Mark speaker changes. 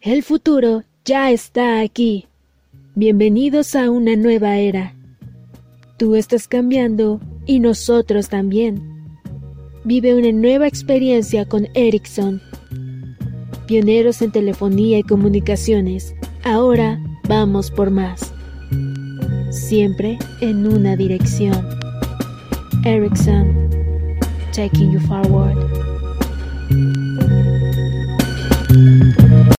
Speaker 1: El futuro ya está aquí. Bienvenidos a una nueva era. Tú estás cambiando y nosotros también. Vive una nueva experiencia con Ericsson. Pioneros en telefonía y comunicaciones. Ahora vamos por más. Siempre en una dirección. Ericsson, taking you forward.